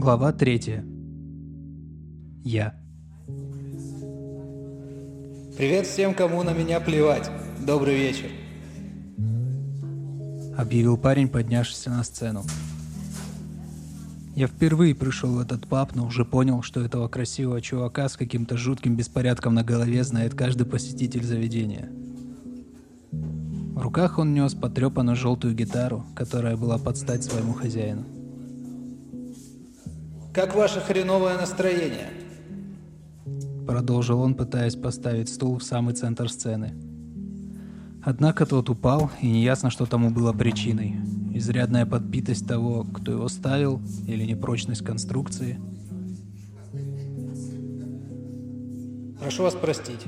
Глава третья. Я. Привет всем, кому на меня плевать. Добрый вечер. Объявил парень, поднявшись на сцену. Я впервые пришел в этот паб, но уже понял, что этого красивого чувака с каким-то жутким беспорядком на голове знает каждый посетитель заведения. В руках он нес потрепанную желтую гитару, которая была под стать своему хозяину. Как ваше хреновое настроение? Продолжил он, пытаясь поставить стул в самый центр сцены. Однако тот упал, и неясно, что тому было причиной. Изрядная подбитость того, кто его ставил, или непрочность конструкции. Прошу вас простить.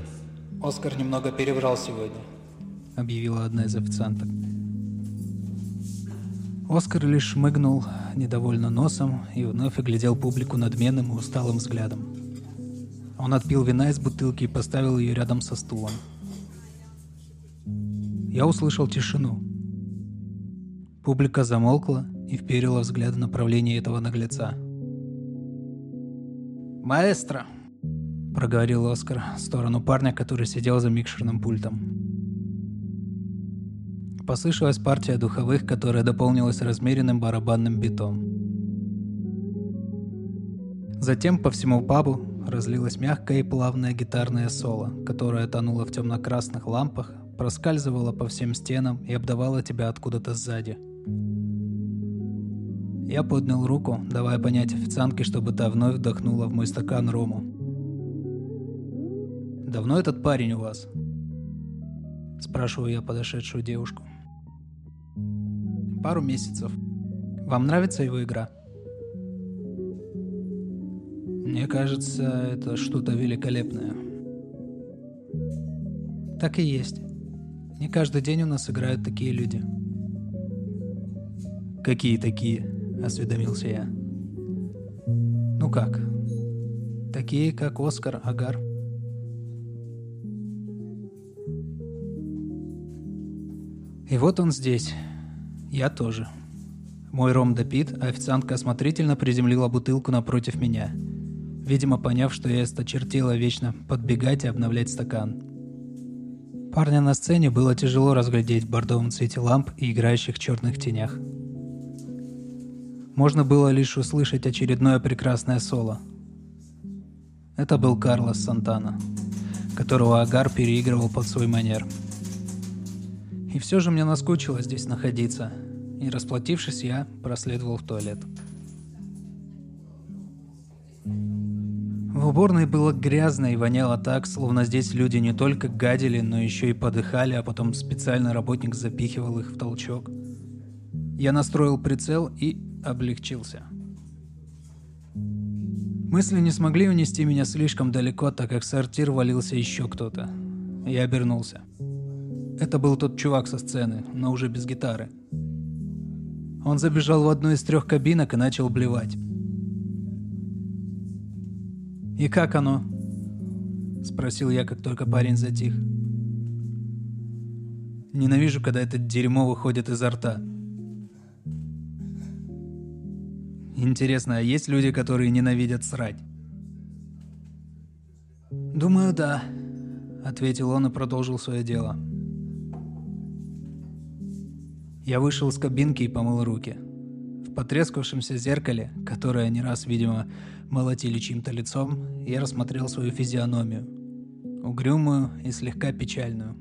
Оскар немного перебрал сегодня. Объявила одна из официанток. Оскар лишь шмыгнул недовольно носом и вновь оглядел публику надменным и усталым взглядом. Он отпил вина из бутылки и поставил ее рядом со стулом. Я услышал тишину. Публика замолкла и вперила взгляд в направлении этого наглеца. «Маэстро!» – проговорил Оскар в сторону парня, который сидел за микшерным пультом. Послышалась партия духовых, которая дополнилась размеренным барабанным битом. Затем по всему пабу разлилось мягкое и плавное гитарное соло, которое тонуло в темно-красных лампах, проскальзывало по всем стенам и обдавало тебя откуда-то сзади – я поднял руку, давая понять официантке, чтобы та вновь вдохнула в мой стакан рому. «Давно этот парень у вас?» Спрашиваю я подошедшую девушку. «Пару месяцев. Вам нравится его игра?» «Мне кажется, это что-то великолепное». «Так и есть. Не каждый день у нас играют такие люди». «Какие такие?» – осведомился я. «Ну как? Такие, как Оскар Агар». И вот он здесь. Я тоже. Мой ром допит, а официантка осмотрительно приземлила бутылку напротив меня. Видимо, поняв, что я осточертела вечно подбегать и обновлять стакан. Парня на сцене было тяжело разглядеть в бордовом цвете ламп и играющих черных тенях можно было лишь услышать очередное прекрасное соло. Это был Карлос Сантана, которого Агар переигрывал под свой манер. И все же мне наскучило здесь находиться, и расплатившись, я проследовал в туалет. В уборной было грязно и воняло так, словно здесь люди не только гадили, но еще и подыхали, а потом специальный работник запихивал их в толчок. Я настроил прицел и облегчился. Мысли не смогли унести меня слишком далеко, так как сортир валился еще кто-то. Я обернулся. Это был тот чувак со сцены, но уже без гитары. Он забежал в одну из трех кабинок и начал блевать. «И как оно?» – спросил я, как только парень затих. Ненавижу, когда это дерьмо выходит изо рта. Интересно, а есть люди, которые ненавидят срать? «Думаю, да», — ответил он и продолжил свое дело. Я вышел из кабинки и помыл руки. В потрескавшемся зеркале, которое не раз, видимо, молотили чьим-то лицом, я рассмотрел свою физиономию. Угрюмую и слегка печальную.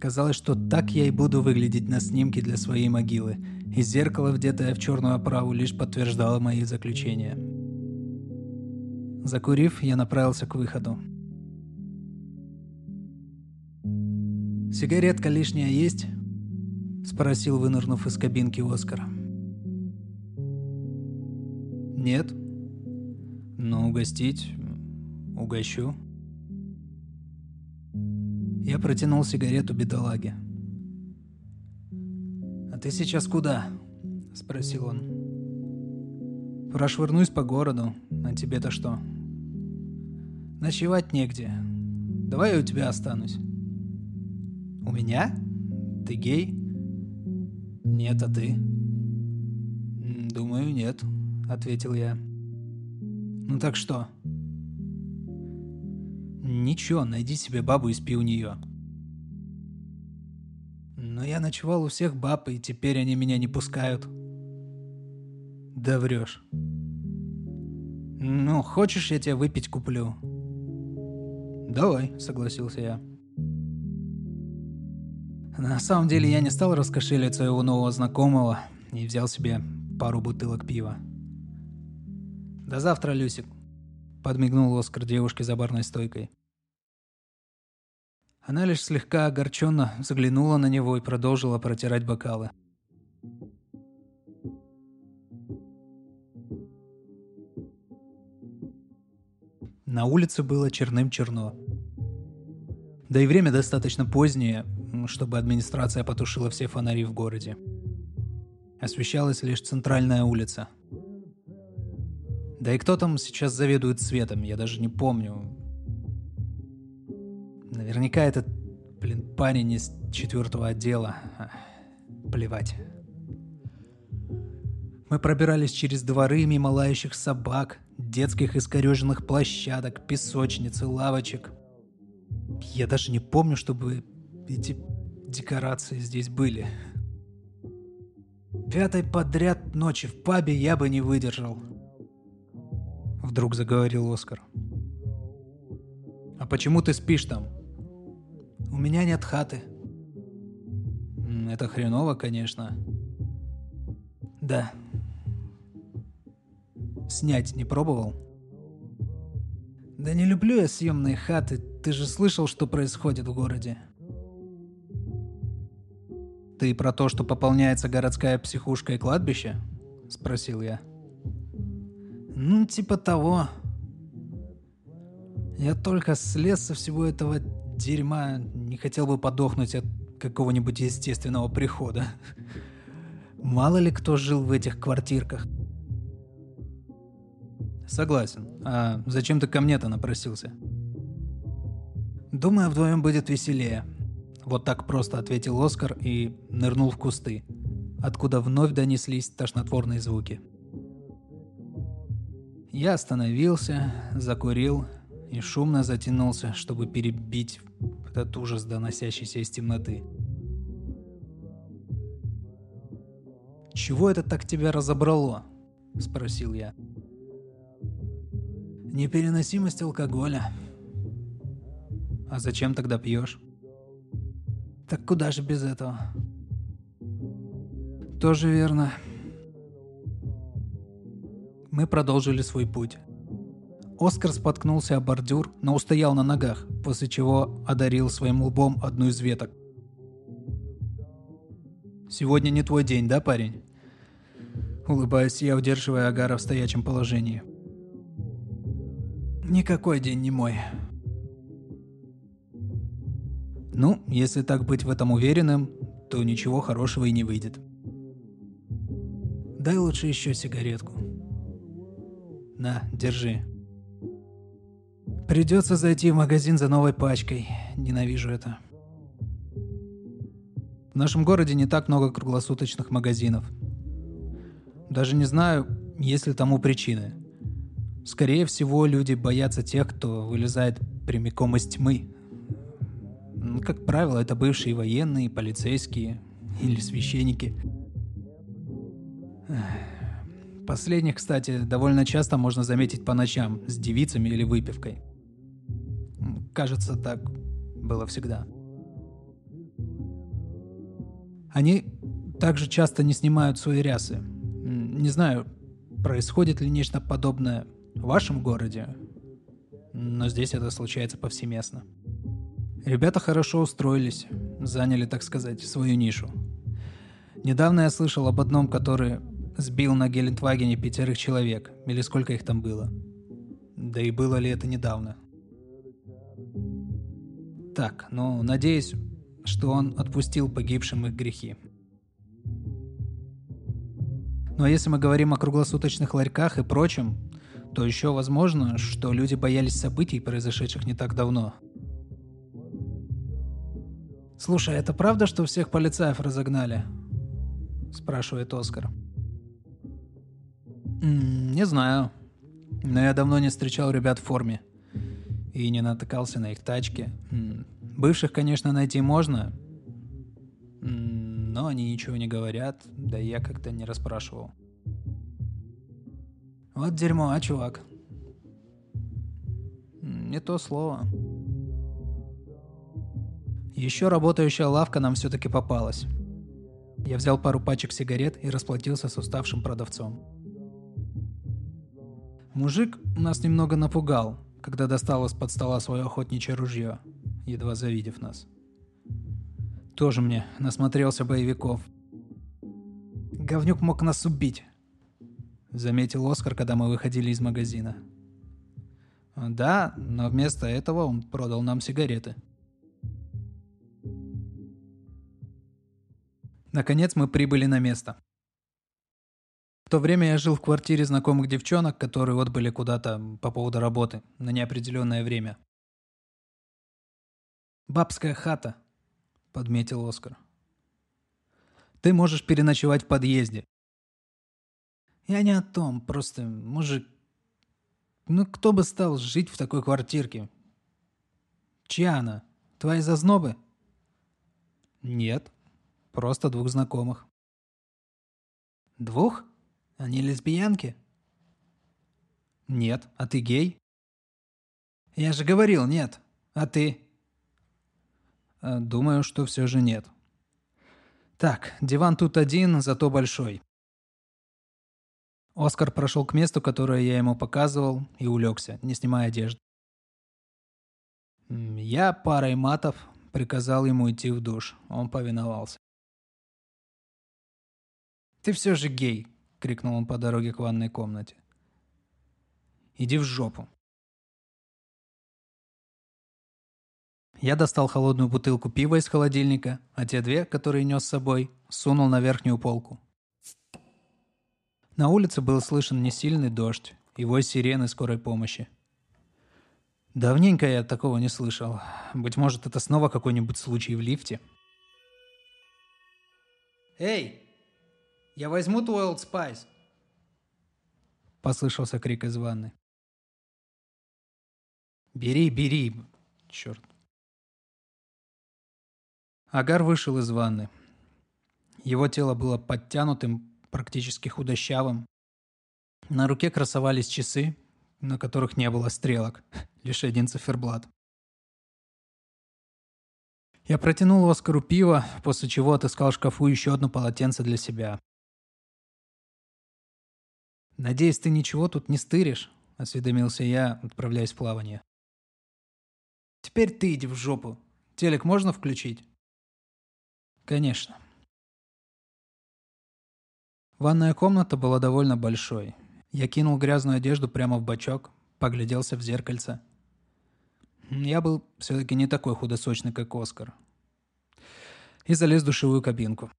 Казалось, что так я и буду выглядеть на снимке для своей могилы, и зеркало, вдетое в черную оправу, лишь подтверждало мои заключения. Закурив, я направился к выходу. «Сигаретка лишняя есть?» – спросил, вынырнув из кабинки Оскар. «Нет. Но угостить угощу». Я протянул сигарету бедолаге ты сейчас куда?» – спросил он. «Прошвырнусь по городу. А тебе-то что?» «Ночевать негде. Давай я у тебя останусь». «У меня? Ты гей?» Нет, а ты? Думаю, нет, ответил я. Ну так что? Ничего, найди себе бабу и спи у нее. Но я ночевал у всех баб, и теперь они меня не пускают. Да врешь. Ну, хочешь, я тебе выпить куплю? Давай, согласился я. На самом деле я не стал раскошелить своего нового знакомого и взял себе пару бутылок пива. «До завтра, Люсик», — подмигнул Оскар девушке за барной стойкой. Она лишь слегка огорченно заглянула на него и продолжила протирать бокалы. На улице было черным-черно. Да и время достаточно позднее, чтобы администрация потушила все фонари в городе. Освещалась лишь центральная улица. Да и кто там сейчас заведует светом, я даже не помню. Наверняка этот, блин, парень из четвертого отдела. Плевать. Мы пробирались через дворы мимо лающих собак, детских искореженных площадок, песочниц и лавочек. Я даже не помню, чтобы эти декорации здесь были. Пятой подряд ночи в пабе я бы не выдержал. Вдруг заговорил Оскар. А почему ты спишь там? У меня нет хаты. Это хреново, конечно. Да. Снять не пробовал? Да не люблю я съемные хаты. Ты же слышал, что происходит в городе. «Ты про то, что пополняется городская психушка и кладбище?» – спросил я. «Ну, типа того. Я только слез со всего этого дерьма, не хотел бы подохнуть от какого-нибудь естественного прихода. Мало ли кто жил в этих квартирках. Согласен. А зачем ты ко мне-то напросился? Думаю, вдвоем будет веселее. Вот так просто ответил Оскар и нырнул в кусты, откуда вновь донеслись тошнотворные звуки. Я остановился, закурил и шумно затянулся, чтобы перебить этот ужас, доносящийся из темноты. «Чего это так тебя разобрало?» – спросил я. «Непереносимость алкоголя». «А зачем тогда пьешь?» Так куда же без этого? Тоже верно. Мы продолжили свой путь. Оскар споткнулся о бордюр, но устоял на ногах, после чего одарил своим лбом одну из веток. «Сегодня не твой день, да, парень?» Улыбаюсь я, удерживая Агара в стоячем положении. «Никакой день не мой», ну, если так быть в этом уверенным, то ничего хорошего и не выйдет. Дай лучше еще сигаретку. На, держи. Придется зайти в магазин за новой пачкой. Ненавижу это. В нашем городе не так много круглосуточных магазинов. Даже не знаю, есть ли тому причины. Скорее всего, люди боятся тех, кто вылезает прямиком из тьмы, как правило, это бывшие военные, полицейские или священники. Последних, кстати, довольно часто можно заметить по ночам с девицами или выпивкой. Кажется, так было всегда. Они также часто не снимают свои рясы. Не знаю, происходит ли нечто подобное в вашем городе, но здесь это случается повсеместно. Ребята хорошо устроились, заняли, так сказать, свою нишу. Недавно я слышал об одном, который сбил на Гелендвагене пятерых человек, или сколько их там было. Да и было ли это недавно. Так, ну, надеюсь, что он отпустил погибшим их грехи. Ну а если мы говорим о круглосуточных ларьках и прочем, то еще возможно, что люди боялись событий, произошедших не так давно – Слушай, это правда, что всех полицаев разогнали? – спрашивает Оскар. «Не знаю. Но я давно не встречал ребят в форме. И не натыкался на их тачки. Бывших, конечно, найти можно, но они ничего не говорят, да я как-то не расспрашивал. Вот дерьмо, а, чувак? Не то слово. Еще работающая лавка нам все-таки попалась. Я взял пару пачек сигарет и расплатился с уставшим продавцом. Мужик нас немного напугал, когда достал из-под стола свое охотничье ружье, едва завидев нас. Тоже мне насмотрелся боевиков. Говнюк мог нас убить, заметил Оскар, когда мы выходили из магазина. Да, но вместо этого он продал нам сигареты. Наконец мы прибыли на место. В то время я жил в квартире знакомых девчонок, которые отбыли куда-то по поводу работы на неопределенное время. «Бабская хата», — подметил Оскар. «Ты можешь переночевать в подъезде». «Я не о том, просто, мужик, ну кто бы стал жить в такой квартирке? Чья она? Твои зазнобы?» «Нет, просто двух знакомых». «Двух?» Они лесбиянки? Нет. А ты гей? Я же говорил, нет. А ты? Э, думаю, что все же нет. Так, диван тут один, зато большой. Оскар прошел к месту, которое я ему показывал, и улегся, не снимая одежды. Я парой матов приказал ему идти в душ. Он повиновался. «Ты все же гей», крикнул он по дороге к ванной комнате. «Иди в жопу!» Я достал холодную бутылку пива из холодильника, а те две, которые нес с собой, сунул на верхнюю полку. На улице был слышен несильный дождь и вой сирены скорой помощи. Давненько я такого не слышал. Быть может, это снова какой-нибудь случай в лифте. «Эй, я возьму твой Old Spice!» Послышался крик из ванны. «Бери, бери!» Черт. Агар вышел из ванны. Его тело было подтянутым, практически худощавым. На руке красовались часы, на которых не было стрелок, лишь один циферблат. Я протянул Оскару пиво, после чего отыскал в шкафу еще одно полотенце для себя. «Надеюсь, ты ничего тут не стыришь?» – осведомился я, отправляясь в плавание. «Теперь ты иди в жопу. Телек можно включить?» «Конечно». Ванная комната была довольно большой. Я кинул грязную одежду прямо в бачок, погляделся в зеркальце. Я был все-таки не такой худосочный, как Оскар. И залез в душевую кабинку.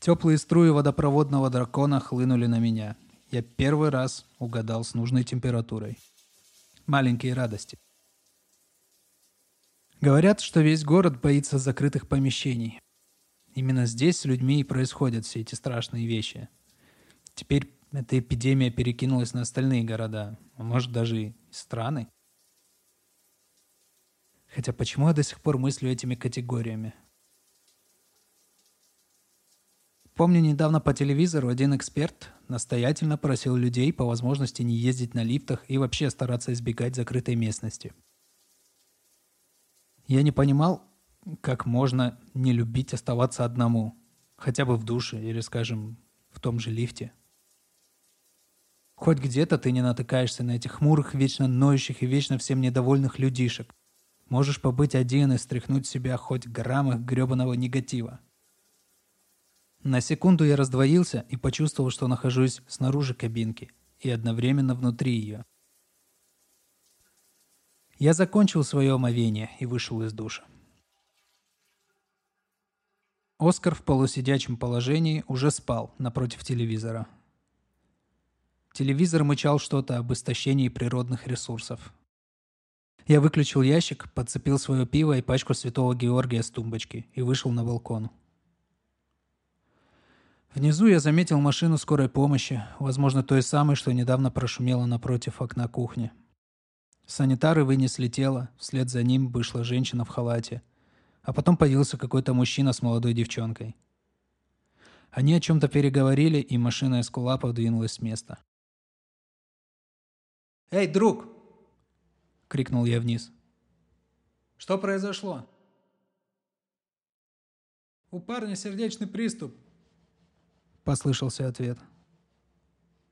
Теплые струи водопроводного дракона хлынули на меня. Я первый раз угадал с нужной температурой. Маленькие радости. Говорят, что весь город боится закрытых помещений. Именно здесь с людьми и происходят все эти страшные вещи. Теперь эта эпидемия перекинулась на остальные города, а может даже и страны. Хотя почему я до сих пор мыслю этими категориями? Помню, недавно по телевизору один эксперт настоятельно просил людей по возможности не ездить на лифтах и вообще стараться избегать закрытой местности. Я не понимал, как можно не любить оставаться одному, хотя бы в душе или, скажем, в том же лифте. Хоть где-то ты не натыкаешься на этих хмурых, вечно ноющих и вечно всем недовольных людишек. Можешь побыть один и стряхнуть себя хоть грамм их гребаного негатива. На секунду я раздвоился и почувствовал, что нахожусь снаружи кабинки и одновременно внутри ее. Я закончил свое омовение и вышел из душа. Оскар в полусидячем положении уже спал напротив телевизора. Телевизор мычал что-то об истощении природных ресурсов. Я выключил ящик, подцепил свое пиво и пачку святого Георгия с тумбочки и вышел на балкон. Внизу я заметил машину скорой помощи, возможно, той самой, что недавно прошумела напротив окна кухни. Санитары вынесли тело, вслед за ним вышла женщина в халате, а потом появился какой-то мужчина с молодой девчонкой. Они о чем-то переговорили, и машина Эскулапов двинулась с места. «Эй, друг!» — крикнул я вниз. «Что произошло?» «У парня сердечный приступ», — послышался ответ.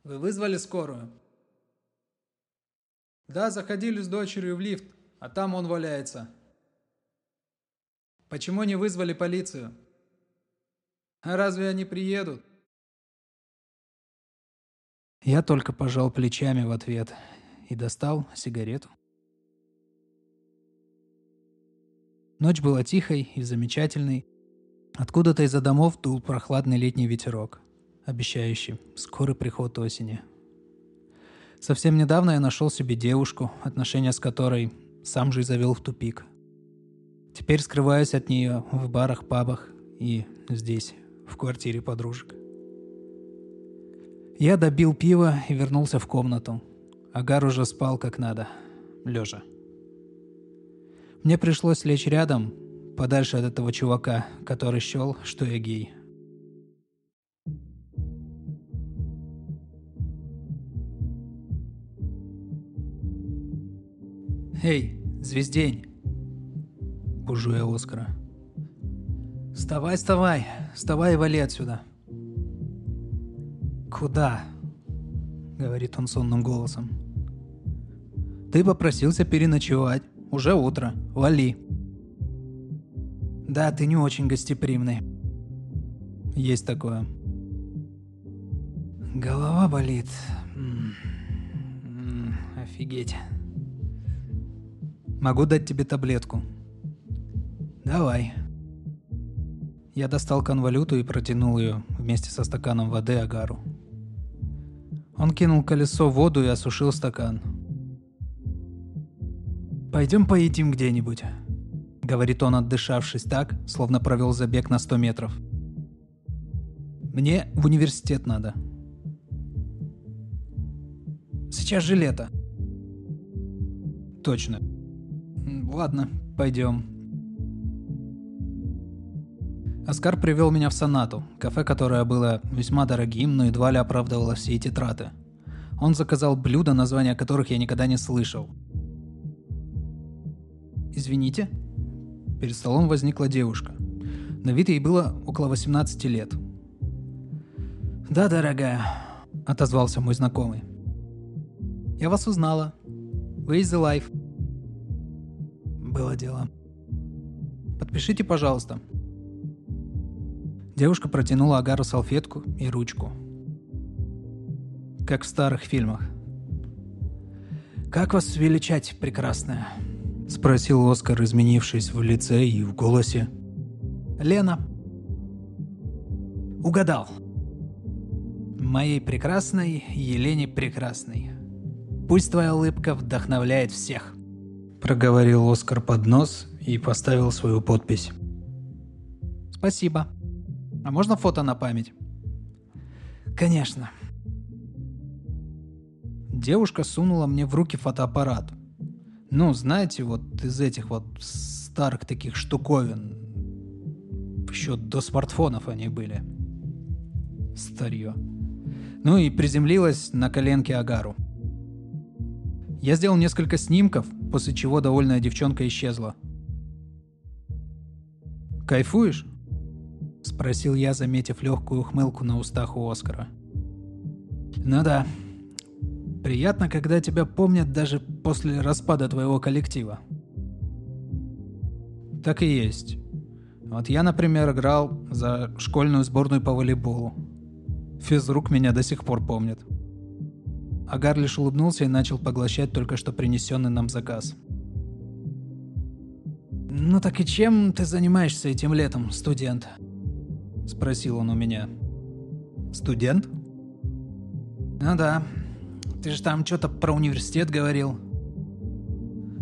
«Вы вызвали скорую?» «Да, заходили с дочерью в лифт, а там он валяется». «Почему не вызвали полицию?» «А разве они приедут?» Я только пожал плечами в ответ и достал сигарету. Ночь была тихой и замечательной. Откуда-то из-за домов дул прохладный летний ветерок, обещающий скорый приход осени. Совсем недавно я нашел себе девушку, отношения с которой сам же и завел в тупик. Теперь скрываюсь от нее в барах, пабах и здесь, в квартире подружек. Я добил пиво и вернулся в комнату – Агар уже спал как надо, лежа. Мне пришлось лечь рядом, подальше от этого чувака, который счел, что я гей. «Эй, звездень!» Бужу я Оскара. «Вставай, вставай! Вставай и вали отсюда!» «Куда?» — говорит он сонным голосом. Ты попросился переночевать. Уже утро. Вали. Да, ты не очень гостеприимный. Есть такое. Голова болит. Офигеть. Могу дать тебе таблетку. Давай. Я достал конвалюту и протянул ее вместе со стаканом воды Агару. Он кинул колесо в воду и осушил стакан. «Пойдем поедим где-нибудь», — говорит он, отдышавшись так, словно провел забег на 100 метров. «Мне в университет надо». «Сейчас же лето». «Точно». «Ладно, пойдем». Оскар привел меня в Сонату, кафе, которое было весьма дорогим, но едва ли оправдывало все эти траты. Он заказал блюда, названия которых я никогда не слышал — «Извините?» Перед столом возникла девушка. На вид ей было около 18 лет. «Да, дорогая», — отозвался мой знакомый. «Я вас узнала. Вы из The Life». Было дело. «Подпишите, пожалуйста». Девушка протянула Агару салфетку и ручку. Как в старых фильмах. «Как вас величать, прекрасная?» — спросил Оскар, изменившись в лице и в голосе. «Лена». «Угадал». «Моей прекрасной Елене Прекрасной. Пусть твоя улыбка вдохновляет всех», — проговорил Оскар под нос и поставил свою подпись. «Спасибо. А можно фото на память?» «Конечно». Девушка сунула мне в руки фотоаппарат — ну, знаете, вот из этих вот старых таких штуковин, еще до смартфонов они были. Старье. Ну и приземлилась на коленке Агару. Я сделал несколько снимков, после чего довольная девчонка исчезла. «Кайфуешь?» — спросил я, заметив легкую ухмылку на устах у Оскара. «Ну да, Приятно, когда тебя помнят даже после распада твоего коллектива. Так и есть. Вот я, например, играл за школьную сборную по волейболу. Физрук меня до сих пор помнит. Агар лишь улыбнулся и начал поглощать только что принесенный нам заказ. «Ну так и чем ты занимаешься этим летом, студент?» Спросил он у меня. «Студент?» «Ну да, ты же там что-то про университет говорил.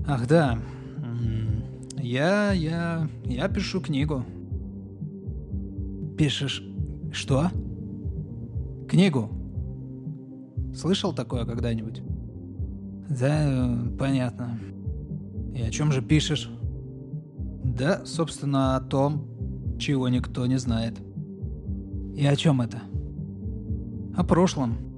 Ах, да. Я, я, я пишу книгу. Пишешь что? Книгу. Слышал такое когда-нибудь? Да, понятно. И о чем же пишешь? Да, собственно, о том, чего никто не знает. И о чем это? О прошлом.